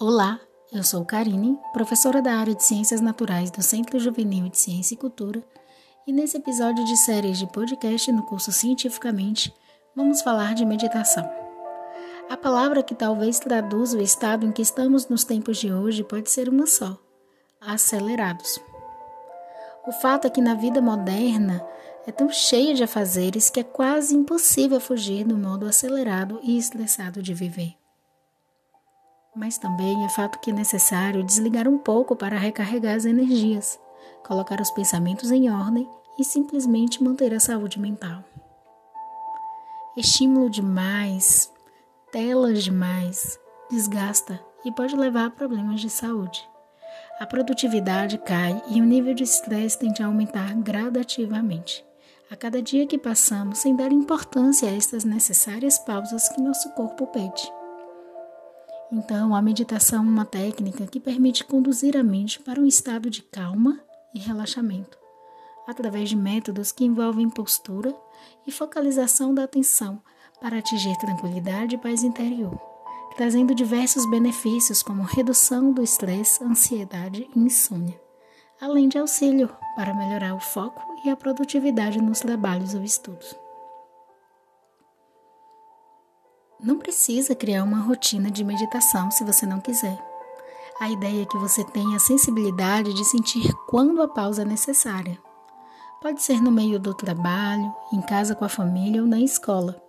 Olá, eu sou Karine, professora da área de Ciências Naturais do Centro Juvenil de Ciência e Cultura, e nesse episódio de séries de podcast no curso Cientificamente, vamos falar de meditação. A palavra que talvez traduza o estado em que estamos nos tempos de hoje pode ser uma só: acelerados. O fato é que na vida moderna é tão cheia de afazeres que é quase impossível fugir do modo acelerado e estressado de viver mas também é fato que é necessário desligar um pouco para recarregar as energias, colocar os pensamentos em ordem e simplesmente manter a saúde mental. Estímulo demais, telas demais, desgasta e pode levar a problemas de saúde. A produtividade cai e o nível de estresse tende a aumentar gradativamente. A cada dia que passamos, sem dar importância a estas necessárias pausas que nosso corpo pede. Então, a meditação é uma técnica que permite conduzir a mente para um estado de calma e relaxamento, através de métodos que envolvem postura e focalização da atenção para atingir tranquilidade e paz interior, trazendo diversos benefícios como redução do estresse, ansiedade e insônia, além de auxílio para melhorar o foco e a produtividade nos trabalhos ou estudos. Não precisa criar uma rotina de meditação se você não quiser. A ideia é que você tenha a sensibilidade de sentir quando a pausa é necessária. Pode ser no meio do trabalho, em casa com a família ou na escola.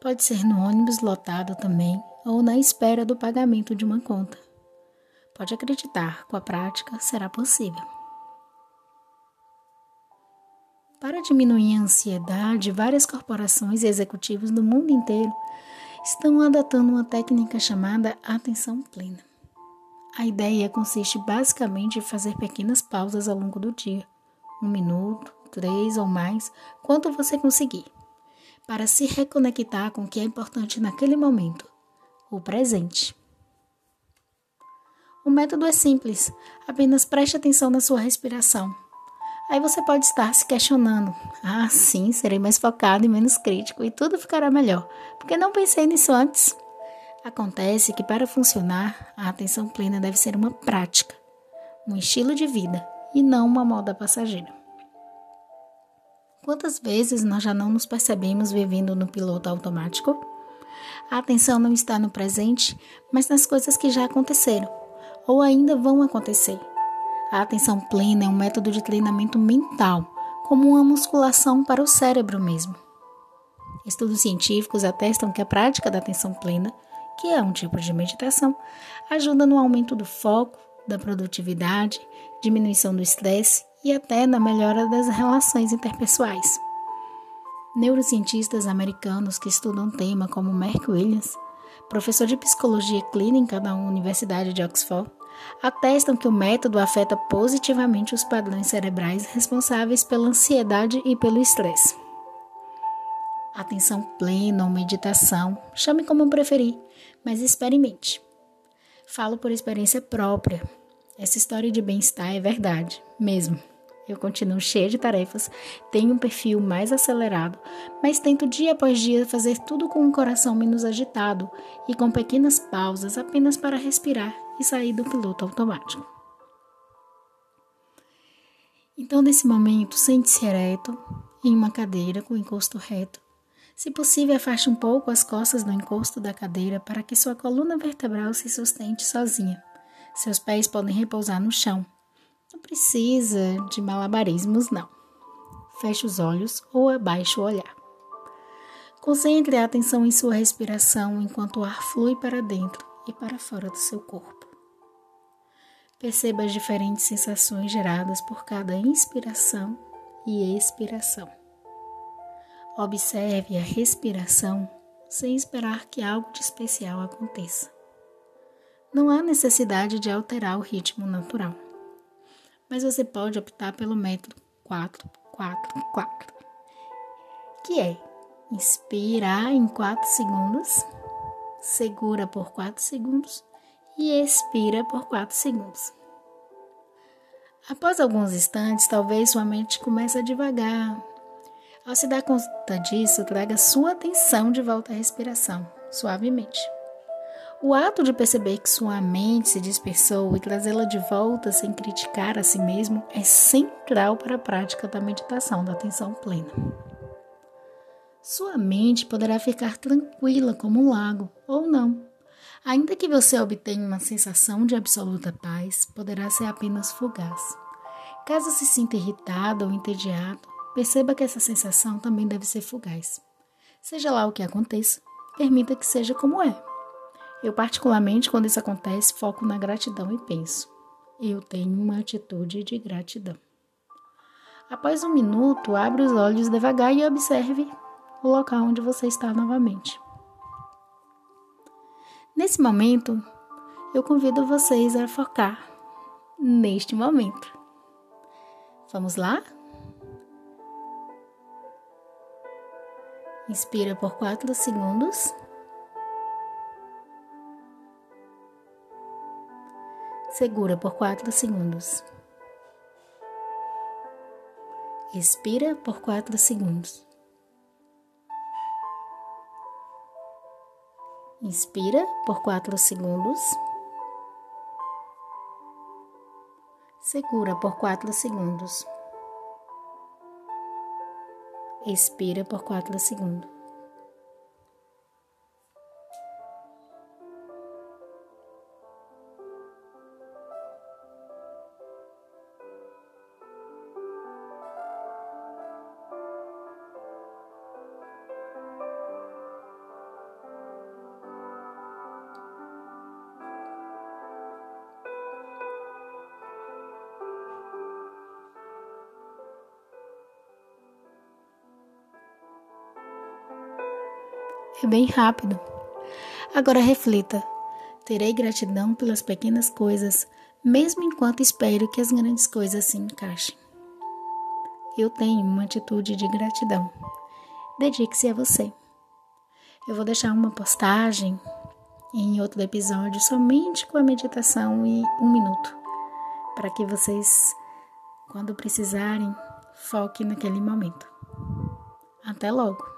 Pode ser no ônibus lotado também ou na espera do pagamento de uma conta. Pode acreditar, com a prática será possível. Para diminuir a ansiedade, várias corporações e executivos do mundo inteiro estão adotando uma técnica chamada atenção plena. A ideia consiste basicamente em fazer pequenas pausas ao longo do dia, um minuto, três ou mais, quanto você conseguir, para se reconectar com o que é importante naquele momento, o presente. O método é simples, apenas preste atenção na sua respiração Aí você pode estar se questionando: ah, sim, serei mais focado e menos crítico e tudo ficará melhor, porque não pensei nisso antes. Acontece que para funcionar, a atenção plena deve ser uma prática, um estilo de vida e não uma moda passageira. Quantas vezes nós já não nos percebemos vivendo no piloto automático? A atenção não está no presente, mas nas coisas que já aconteceram ou ainda vão acontecer a atenção plena é um método de treinamento mental, como uma musculação para o cérebro mesmo. Estudos científicos atestam que a prática da atenção plena, que é um tipo de meditação, ajuda no aumento do foco, da produtividade, diminuição do estresse e até na melhora das relações interpessoais. Neurocientistas americanos que estudam o tema, como Mark Williams, professor de psicologia clínica da Universidade de Oxford, atestam que o método afeta positivamente os padrões cerebrais responsáveis pela ansiedade e pelo estresse. Atenção plena ou meditação, chame como preferir, mas experimente. Falo por experiência própria. Essa história de bem-estar é verdade, mesmo. Eu continuo cheia de tarefas, tenho um perfil mais acelerado, mas tento dia após dia fazer tudo com um coração menos agitado e com pequenas pausas apenas para respirar e sair do piloto automático. Então, nesse momento, sente-se ereto em uma cadeira com encosto reto. Se possível, afaste um pouco as costas do encosto da cadeira para que sua coluna vertebral se sustente sozinha. Seus pés podem repousar no chão. Não precisa de malabarismos, não. Feche os olhos ou abaixe o olhar. Concentre a atenção em sua respiração enquanto o ar flui para dentro e para fora do seu corpo. Perceba as diferentes sensações geradas por cada inspiração e expiração. Observe a respiração sem esperar que algo de especial aconteça. Não há necessidade de alterar o ritmo natural, mas você pode optar pelo método 4-4-4, que é inspirar em 4 segundos, segura por 4 segundos e expira por 4 segundos. Após alguns instantes, talvez sua mente comece a devagar. Ao se dar conta disso, traga sua atenção de volta à respiração, suavemente. O ato de perceber que sua mente se dispersou e trazê-la de volta sem criticar a si mesmo é central para a prática da meditação da atenção plena. Sua mente poderá ficar tranquila como um lago ou não. Ainda que você obtenha uma sensação de absoluta paz, poderá ser apenas fugaz. Caso se sinta irritado ou entediado, perceba que essa sensação também deve ser fugaz. Seja lá o que aconteça, permita que seja como é. Eu, particularmente, quando isso acontece, foco na gratidão e penso: eu tenho uma atitude de gratidão. Após um minuto, abra os olhos devagar e observe o local onde você está novamente. Nesse momento, eu convido vocês a focar neste momento. Vamos lá? Inspira por 4 segundos. Segura por 4 segundos. Expira por 4 segundos. Inspira por 4 segundos. Segura por 4 segundos. Expira por 4 segundos. É bem rápido. Agora reflita: terei gratidão pelas pequenas coisas, mesmo enquanto espero que as grandes coisas se encaixem. Eu tenho uma atitude de gratidão. Dedique-se a você. Eu vou deixar uma postagem em outro episódio somente com a meditação e um minuto, para que vocês, quando precisarem, foquem naquele momento. Até logo!